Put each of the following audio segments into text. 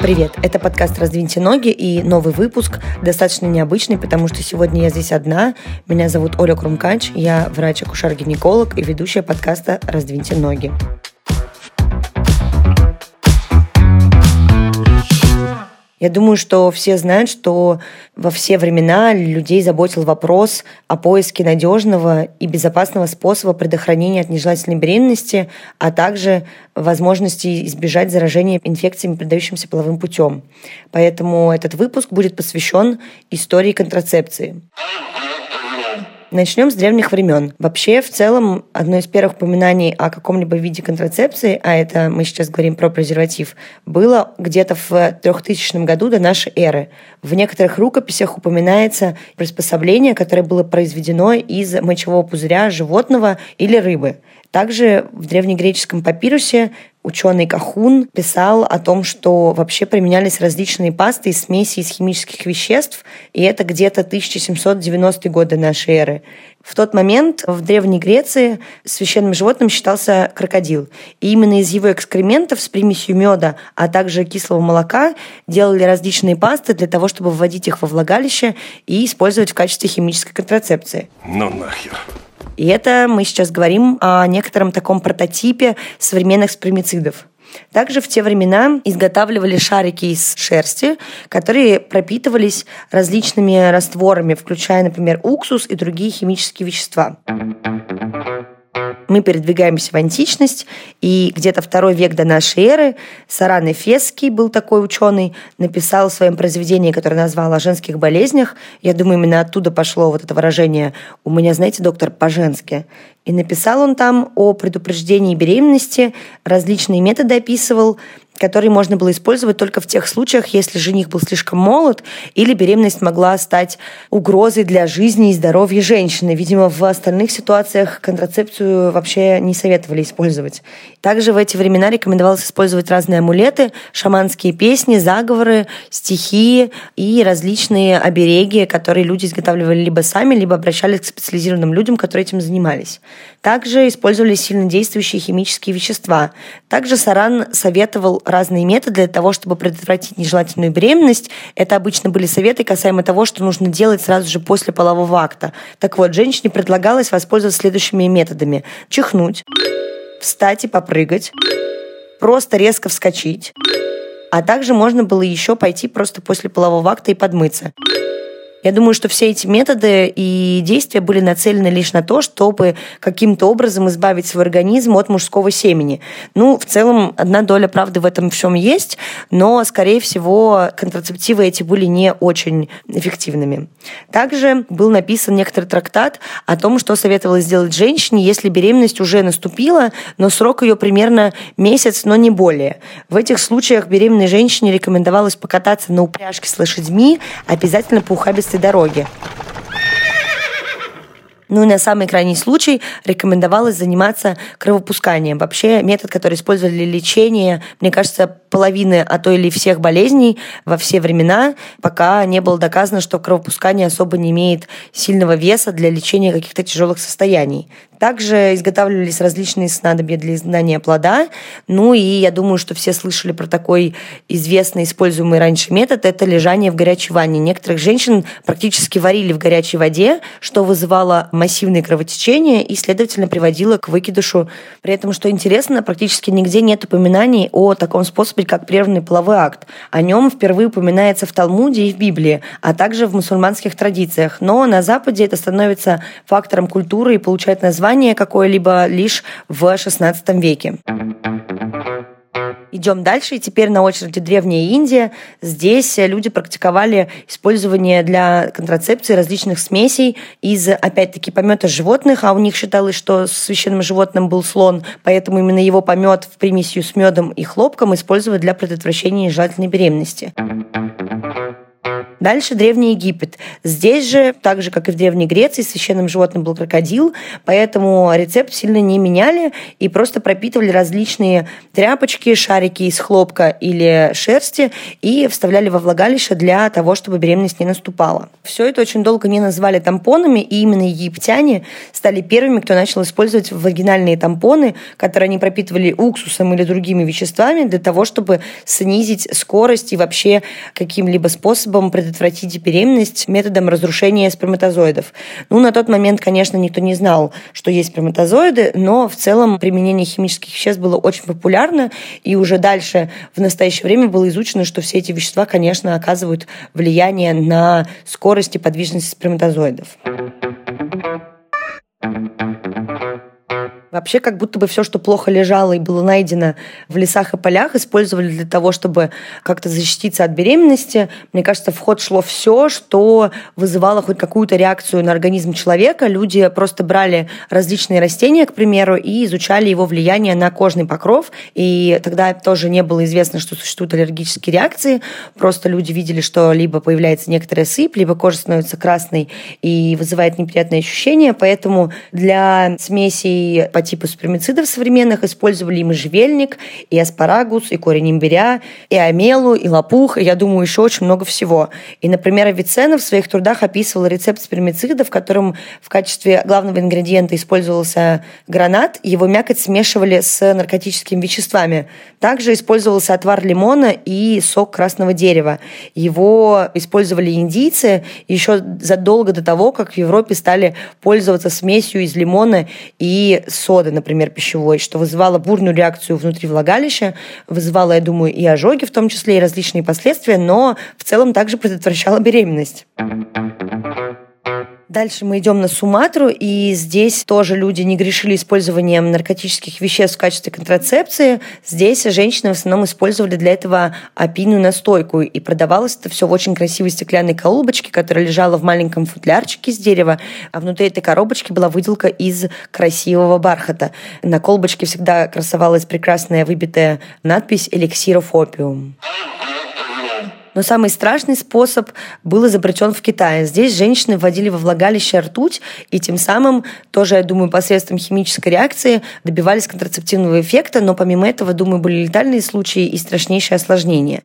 Привет, это подкаст «Раздвиньте ноги» и новый выпуск, достаточно необычный, потому что сегодня я здесь одна. Меня зовут Оля Крумкач, я врач-акушер-гинеколог и ведущая подкаста «Раздвиньте ноги». Я думаю, что все знают, что во все времена людей заботил вопрос о поиске надежного и безопасного способа предохранения от нежелательной беременности, а также возможности избежать заражения инфекциями, передающимися половым путем. Поэтому этот выпуск будет посвящен истории контрацепции. Начнем с древних времен. Вообще, в целом, одно из первых упоминаний о каком-либо виде контрацепции, а это мы сейчас говорим про презерватив, было где-то в 3000 году до нашей эры. В некоторых рукописях упоминается приспособление, которое было произведено из мочевого пузыря животного или рыбы. Также в древнегреческом папирусе ученый Кахун писал о том, что вообще применялись различные пасты и смеси из химических веществ, и это где-то 1790-е годы нашей эры. В тот момент в Древней Греции священным животным считался крокодил. И именно из его экскрементов с примесью меда, а также кислого молока делали различные пасты для того, чтобы вводить их во влагалище и использовать в качестве химической контрацепции. Ну нахер. И это мы сейчас говорим о некотором таком прототипе современных спермицидов. Также в те времена изготавливали шарики из шерсти, которые пропитывались различными растворами, включая, например, уксус и другие химические вещества мы передвигаемся в античность, и где-то второй век до нашей эры Саран Эфесский был такой ученый, написал в своем произведении, которое назвал «О женских болезнях». Я думаю, именно оттуда пошло вот это выражение «у меня, знаете, доктор, по-женски». И написал он там о предупреждении беременности, различные методы описывал, которые можно было использовать только в тех случаях, если жених был слишком молод или беременность могла стать угрозой для жизни и здоровья женщины. Видимо, в остальных ситуациях контрацепцию вообще не советовали использовать. Также в эти времена рекомендовалось использовать разные амулеты, шаманские песни, заговоры, стихи и различные обереги, которые люди изготавливали либо сами, либо обращались к специализированным людям, которые этим занимались. Также использовались сильнодействующие химические вещества. Также Саран советовал разные методы для того, чтобы предотвратить нежелательную беременность. Это обычно были советы касаемо того, что нужно делать сразу же после полового акта. Так вот, женщине предлагалось воспользоваться следующими методами. Чихнуть, встать и попрыгать, просто резко вскочить, а также можно было еще пойти просто после полового акта и подмыться. Я думаю, что все эти методы и действия были нацелены лишь на то, чтобы каким-то образом избавить свой организм от мужского семени. Ну, в целом, одна доля правды в этом всем есть, но, скорее всего, контрацептивы эти были не очень эффективными. Также был написан некоторый трактат о том, что советовалось сделать женщине, если беременность уже наступила, но срок ее примерно месяц, но не более. В этих случаях беременной женщине рекомендовалось покататься на упряжке с лошадьми, обязательно по ухабистой этой дороги. Ну и на самый крайний случай рекомендовалось заниматься кровопусканием. Вообще метод, который использовали для лечения, мне кажется, половины, а то или всех болезней во все времена, пока не было доказано, что кровопускание особо не имеет сильного веса для лечения каких-то тяжелых состояний. Также изготавливались различные снадобья для изгнания плода. Ну и я думаю, что все слышали про такой известный используемый раньше метод – это лежание в горячей ванне. Некоторых женщин практически варили в горячей воде, что вызывало массивные кровотечения и, следовательно, приводило к выкидышу. При этом, что интересно, практически нигде нет упоминаний о таком способе, как прерванный половой акт. О нем впервые упоминается в Талмуде и в Библии, а также в мусульманских традициях. Но на Западе это становится фактором культуры и получает название какое-либо лишь в XVI веке. Идем дальше, и теперь на очереди Древняя Индия. Здесь люди практиковали использование для контрацепции различных смесей из, опять-таки, помета животных, а у них считалось, что священным животным был слон, поэтому именно его помет в примесью с медом и хлопком использовать для предотвращения нежелательной беременности. Дальше Древний Египет. Здесь же, так же, как и в Древней Греции, священным животным был крокодил, поэтому рецепт сильно не меняли и просто пропитывали различные тряпочки, шарики из хлопка или шерсти и вставляли во влагалище для того, чтобы беременность не наступала. Все это очень долго не назвали тампонами, и именно египтяне стали первыми, кто начал использовать вагинальные тампоны, которые они пропитывали уксусом или другими веществами для того, чтобы снизить скорость и вообще каким-либо способом предотвратить беременность методом разрушения сперматозоидов. Ну, на тот момент, конечно, никто не знал, что есть сперматозоиды, но в целом применение химических веществ было очень популярно, и уже дальше в настоящее время было изучено, что все эти вещества, конечно, оказывают влияние на скорость и подвижность сперматозоидов. Вообще, как будто бы все, что плохо лежало и было найдено в лесах и полях, использовали для того, чтобы как-то защититься от беременности. Мне кажется, в ход шло все, что вызывало хоть какую-то реакцию на организм человека. Люди просто брали различные растения, к примеру, и изучали его влияние на кожный покров. И тогда тоже не было известно, что существуют аллергические реакции. Просто люди видели, что либо появляется некоторая сыпь, либо кожа становится красной и вызывает неприятные ощущения. Поэтому для смесей по типу спермицидов современных использовали и можжевельник, и аспарагус, и корень имбиря, и амелу, и лопух, и, я думаю, еще очень много всего. И, например, Авиценна в своих трудах описывал рецепт спермицида, в котором в качестве главного ингредиента использовался гранат, его мякоть смешивали с наркотическими веществами. Также использовался отвар лимона и сок красного дерева. Его использовали индийцы еще задолго до того, как в Европе стали пользоваться смесью из лимона и сока соды, например, пищевой, что вызывало бурную реакцию внутри влагалища, вызывало, я думаю, и ожоги в том числе, и различные последствия, но в целом также предотвращало беременность. Дальше мы идем на Суматру, и здесь тоже люди не грешили использованием наркотических веществ в качестве контрацепции. Здесь женщины в основном использовали для этого опийную настойку, и продавалось это все в очень красивой стеклянной коробочке, которая лежала в маленьком футлярчике из дерева, а внутри этой коробочки была выделка из красивого бархата. На колбочке всегда красовалась прекрасная выбитая надпись «Эликсирофопиум». Но самый страшный способ был изобретен в Китае. Здесь женщины вводили во влагалище ртуть, и тем самым тоже, я думаю, посредством химической реакции добивались контрацептивного эффекта, но помимо этого, думаю, были летальные случаи и страшнейшие осложнения.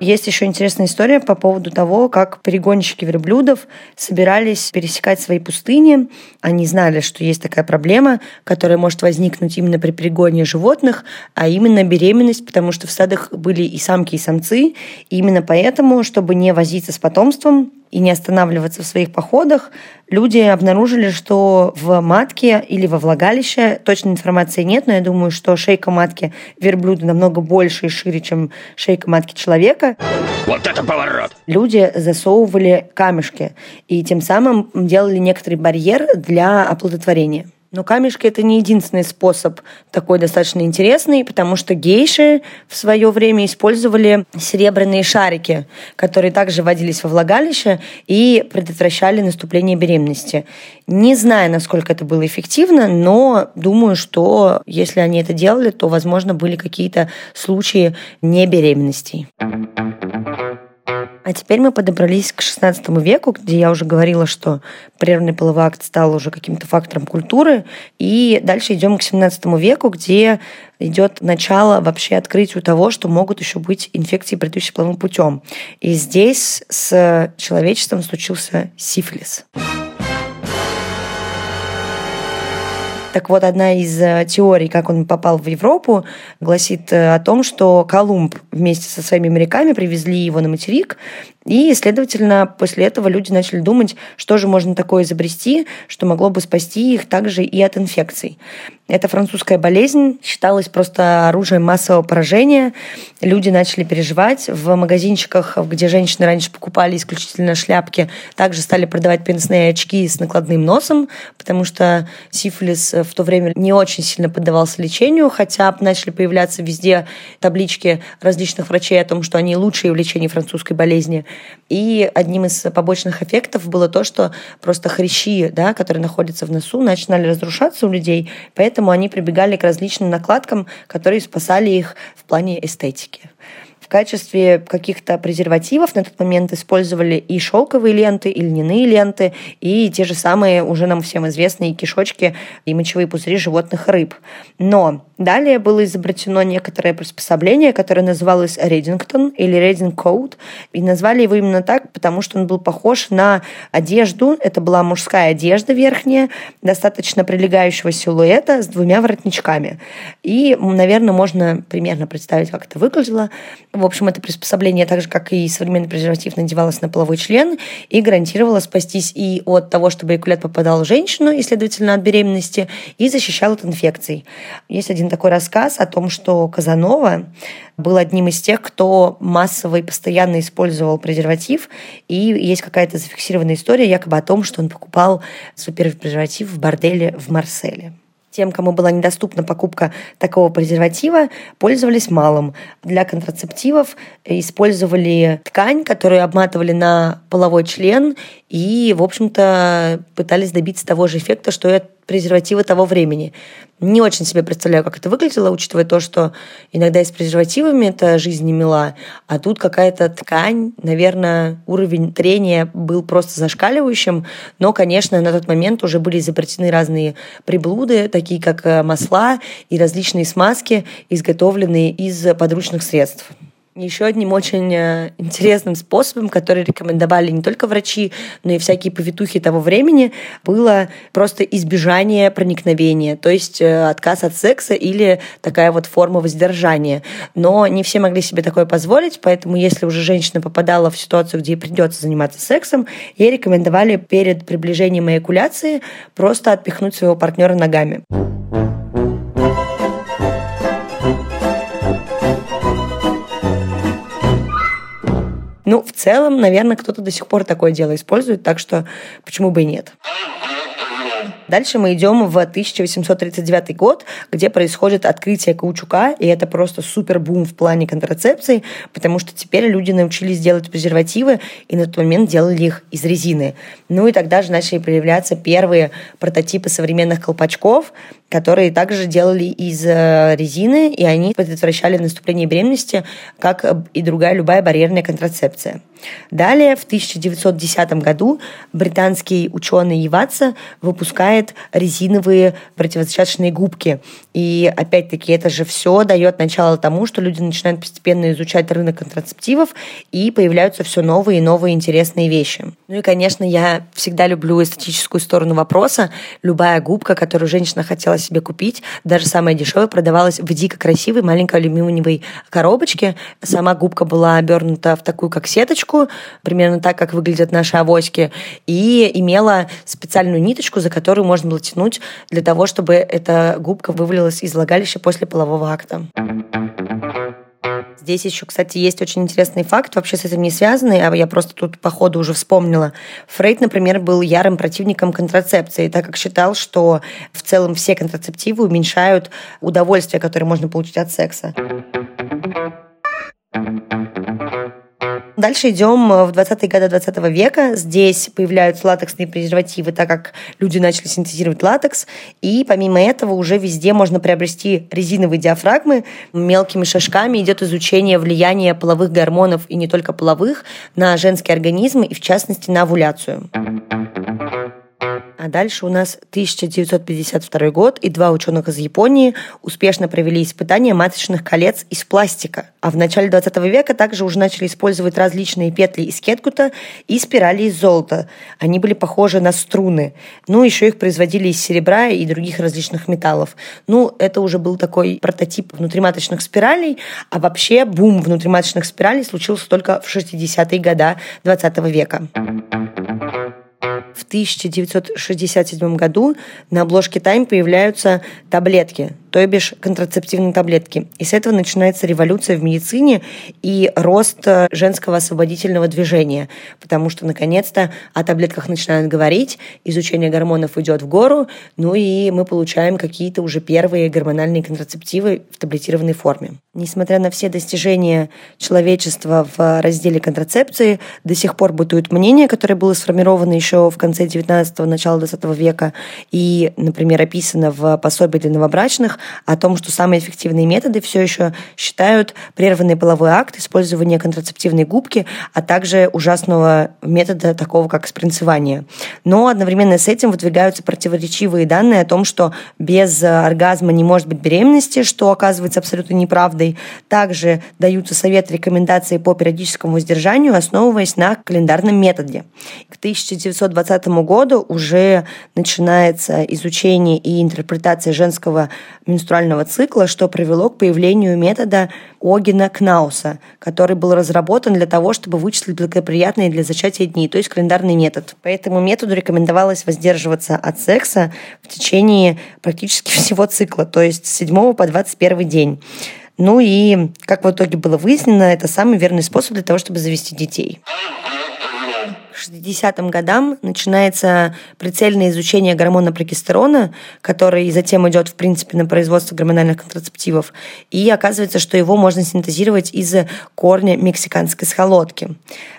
Есть еще интересная история по поводу того, как перегонщики верблюдов собирались пересекать свои пустыни. Они знали, что есть такая проблема, которая может возникнуть именно при перегоне животных, а именно беременность, потому что в стадах были и самки, и самцы. И именно поэтому, чтобы не возиться с потомством, и не останавливаться в своих походах, люди обнаружили, что в матке или во влагалище, точной информации нет, но я думаю, что шейка матки верблюда намного больше и шире, чем шейка матки человека. Вот это поворот! Люди засовывали камешки и тем самым делали некоторый барьер для оплодотворения. Но камешки это не единственный способ такой достаточно интересный, потому что гейши в свое время использовали серебряные шарики, которые также вводились во влагалище и предотвращали наступление беременности. Не знаю, насколько это было эффективно, но думаю, что если они это делали, то, возможно, были какие-то случаи небеременностей. А теперь мы подобрались к XVI веку, где я уже говорила, что прерванный половой акт стал уже каким-то фактором культуры. И дальше идем к XVII веку, где идет начало вообще открытию того, что могут еще быть инфекции, предыдущим половым путем. И здесь с человечеством случился сифилис. Так вот, одна из э, теорий, как он попал в Европу, гласит э, о том, что Колумб вместе со своими моряками привезли его на материк, и, следовательно, после этого люди начали думать, что же можно такое изобрести, что могло бы спасти их также и от инфекций. Эта французская болезнь считалась просто оружием массового поражения. Люди начали переживать. В магазинчиках, где женщины раньше покупали исключительно шляпки, также стали продавать пенсные очки с накладным носом, потому что сифилис в то время не очень сильно поддавался лечению, хотя начали появляться везде таблички различных врачей о том, что они лучшие в лечении французской болезни. И одним из побочных эффектов было то, что просто хрящи, да, которые находятся в носу, начинали разрушаться у людей, поэтому они прибегали к различным накладкам, которые спасали их в плане эстетики. В качестве каких-то презервативов на тот момент использовали и шелковые ленты, и льняные ленты, и те же самые уже нам всем известные кишочки и мочевые пузыри животных рыб. Но далее было изобретено некоторое приспособление, которое называлось Редингтон или Рединг Коут, и назвали его именно так, потому что он был похож на одежду, это была мужская одежда верхняя, достаточно прилегающего силуэта с двумя воротничками. И, наверное, можно примерно представить, как это выглядело. В общем, это приспособление, так же, как и современный презерватив, надевалось на половой член и гарантировало спастись и от того, чтобы эякулят попадал в женщину, и, следовательно, от беременности, и защищал от инфекций. Есть один такой рассказ о том, что Казанова был одним из тех, кто массово и постоянно использовал презерватив, и есть какая-то зафиксированная история якобы о том, что он покупал свой первый презерватив в борделе в Марселе тем, кому была недоступна покупка такого презерватива, пользовались малым. Для контрацептивов использовали ткань, которую обматывали на половой член и, в общем-то, пытались добиться того же эффекта, что и презервативы того времени. Не очень себе представляю, как это выглядело, учитывая то, что иногда и с презервативами это жизнь не мила, а тут какая-то ткань, наверное, уровень трения был просто зашкаливающим, но, конечно, на тот момент уже были изобретены разные приблуды, такие как э, масла и различные смазки, изготовленные из подручных средств. Еще одним очень э, интересным способом, который рекомендовали не только врачи, но и всякие повитухи того времени, было просто избежание проникновения, то есть э, отказ от секса или такая вот форма воздержания. Но не все могли себе такое позволить, поэтому если уже женщина попадала в ситуацию, где ей придется заниматься сексом, ей рекомендовали перед приближением эякуляции просто отпихнуть своего партнера ногами. Ну, в целом, наверное, кто-то до сих пор такое дело использует, так что почему бы и нет. Дальше мы идем в 1839 год, где происходит открытие каучука, и это просто супер бум в плане контрацепции, потому что теперь люди научились делать презервативы, и на тот момент делали их из резины. Ну и тогда же начали появляться первые прототипы современных колпачков, которые также делали из э, резины, и они предотвращали наступление беременности, как и другая любая барьерная контрацепция. Далее, в 1910 году британский ученый Еваца выпускает резиновые противозачаточные губки. И опять-таки это же все дает начало тому, что люди начинают постепенно изучать рынок контрацептивов, и появляются все новые и новые интересные вещи. Ну и, конечно, я всегда люблю эстетическую сторону вопроса. Любая губка, которую женщина хотела себе купить, даже самая дешевая, продавалась в дико красивой маленькой алюминиевой коробочке. Сама губка была обернута в такую как сеточку, примерно так, как выглядят наши авоськи, и имела специальную ниточку, за которую можно было тянуть для того, чтобы эта губка вывалилась из влагалища после полового акта. Здесь еще, кстати, есть очень интересный факт, вообще с этим не связанный, а я просто тут по ходу уже вспомнила. Фрейд, например, был ярым противником контрацепции, так как считал, что в целом все контрацептивы уменьшают удовольствие, которое можно получить от секса. Дальше идем э, в 20-е годы 20 века. Здесь появляются латексные презервативы, так как люди начали синтезировать латекс. И помимо этого уже везде можно приобрести резиновые диафрагмы. Мелкими шажками идет изучение влияния половых гормонов и не только половых на женский организм и в частности на овуляцию. А дальше у нас 1952 год, и два ученых из Японии успешно провели испытания маточных колец из пластика. А в начале 20 века также уже начали использовать различные петли из кеткута и спирали из золота. Они были похожи на струны. Ну, еще их производили из серебра и других различных металлов. Ну, это уже был такой прототип внутриматочных спиралей, а вообще бум внутриматочных спиралей случился только в 60-е годы 20 века в 1967 году на обложке Time появляются таблетки, то бишь контрацептивные таблетки. И с этого начинается революция в медицине и рост э, женского освободительного движения, потому что, наконец-то, о таблетках начинают говорить, изучение гормонов идет в гору, ну и мы получаем какие-то уже первые гормональные контрацептивы в таблетированной форме. Несмотря на все достижения человечества в разделе контрацепции, до сих пор бытует мнение, которое было сформировано еще в конце 19-го, начала 20 века и, например, описано в пособии для новобрачных, о том, что самые эффективные методы все еще считают прерванный половой акт, использование контрацептивной губки, а также ужасного метода такого, как спринцевание. Но одновременно с этим выдвигаются противоречивые данные о том, что без оргазма не может быть беременности, что оказывается абсолютно неправдой. Также даются советы, рекомендации по периодическому воздержанию, основываясь на календарном методе. К 1920 году уже начинается изучение и интерпретация женского менструального цикла, что привело к появлению метода Огина Кнауса, который был разработан для того, чтобы вычислить благоприятные для зачатия дни, то есть календарный метод. По этому методу рекомендовалось воздерживаться от секса в течение практически всего цикла, то есть с 7 по 21 день. Ну и, как в итоге было выяснено, это самый верный способ для того, чтобы завести детей. К 60-м годам начинается прицельное изучение гормона прогестерона, который затем идет, в принципе, на производство гормональных контрацептивов. И оказывается, что его можно синтезировать из корня мексиканской схолодки.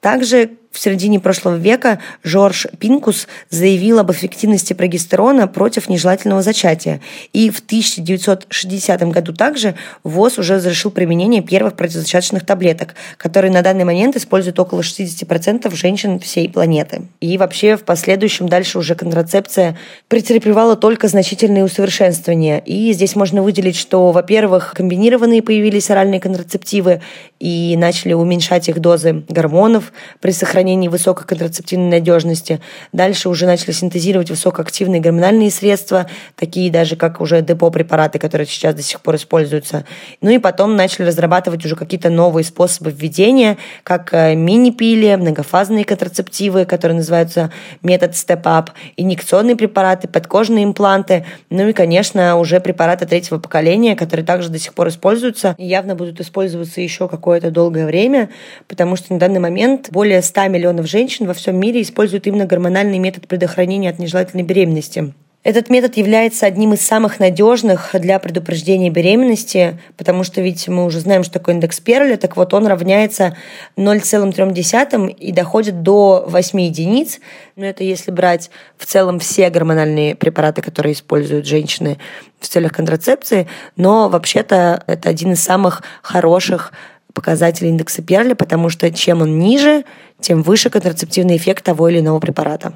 Также в середине прошлого века Жорж Пинкус заявил об эффективности прогестерона против нежелательного зачатия. И в 1960 году также ВОЗ уже разрешил применение первых противозачаточных таблеток, которые на данный момент используют около 60% женщин всей планеты. И вообще в последующем дальше уже контрацепция претерпевала только значительные усовершенствования. И здесь можно выделить, что, во-первых, комбинированные появились оральные контрацептивы и начали уменьшать их дозы гормонов при сохранении сохранении высокой контрацептивной надежности. Дальше уже начали синтезировать высокоактивные гормональные средства, такие даже как уже депо-препараты, которые сейчас до сих пор используются. Ну и потом начали разрабатывать уже какие-то новые способы введения, как э, мини-пили, многофазные контрацептивы, которые называются метод степ-ап, инъекционные препараты, подкожные импланты, ну и, конечно, уже препараты третьего поколения, которые также до сих пор используются и явно будут использоваться еще какое-то долгое время, потому что на данный момент более 100 миллионов женщин во всем мире используют именно гормональный метод предохранения от нежелательной беременности. Этот метод является одним из самых надежных для предупреждения беременности, потому что ведь мы уже знаем, что такое индекс Перля, так вот он равняется 0,3 и доходит до 8 единиц. Но это если брать в целом все гормональные препараты, которые используют женщины в целях контрацепции, но вообще-то это один из самых хороших показателей индекса Перля, потому что чем он ниже, тем выше контрацептивный эффект того или иного препарата.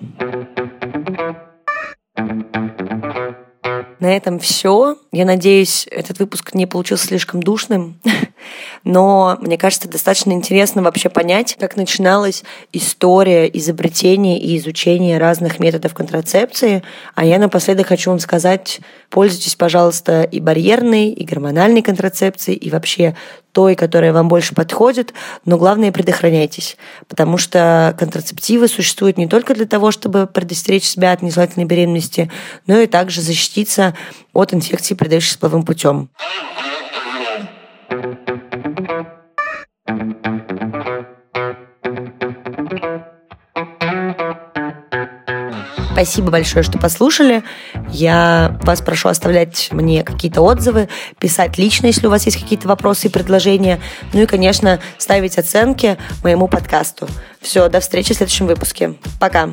На этом все. Я надеюсь, этот выпуск не получился слишком душным, но мне кажется, достаточно интересно вообще понять, как начиналась история изобретения и изучения разных методов контрацепции. А я напоследок хочу вам сказать, пользуйтесь, пожалуйста, и барьерной, и гормональной контрацепцией, и вообще той, которая вам больше подходит, но главное предохраняйтесь, потому что контрацептивы существуют не только для того, чтобы предостеречь себя от нежелательной беременности, но и также защититься от инфекций, передающихся половым путем. Спасибо большое, что послушали. Я вас прошу оставлять мне какие-то отзывы, писать лично, если у вас есть какие-то вопросы и предложения. Ну и, конечно, ставить оценки моему подкасту. Все, до встречи в следующем выпуске. Пока.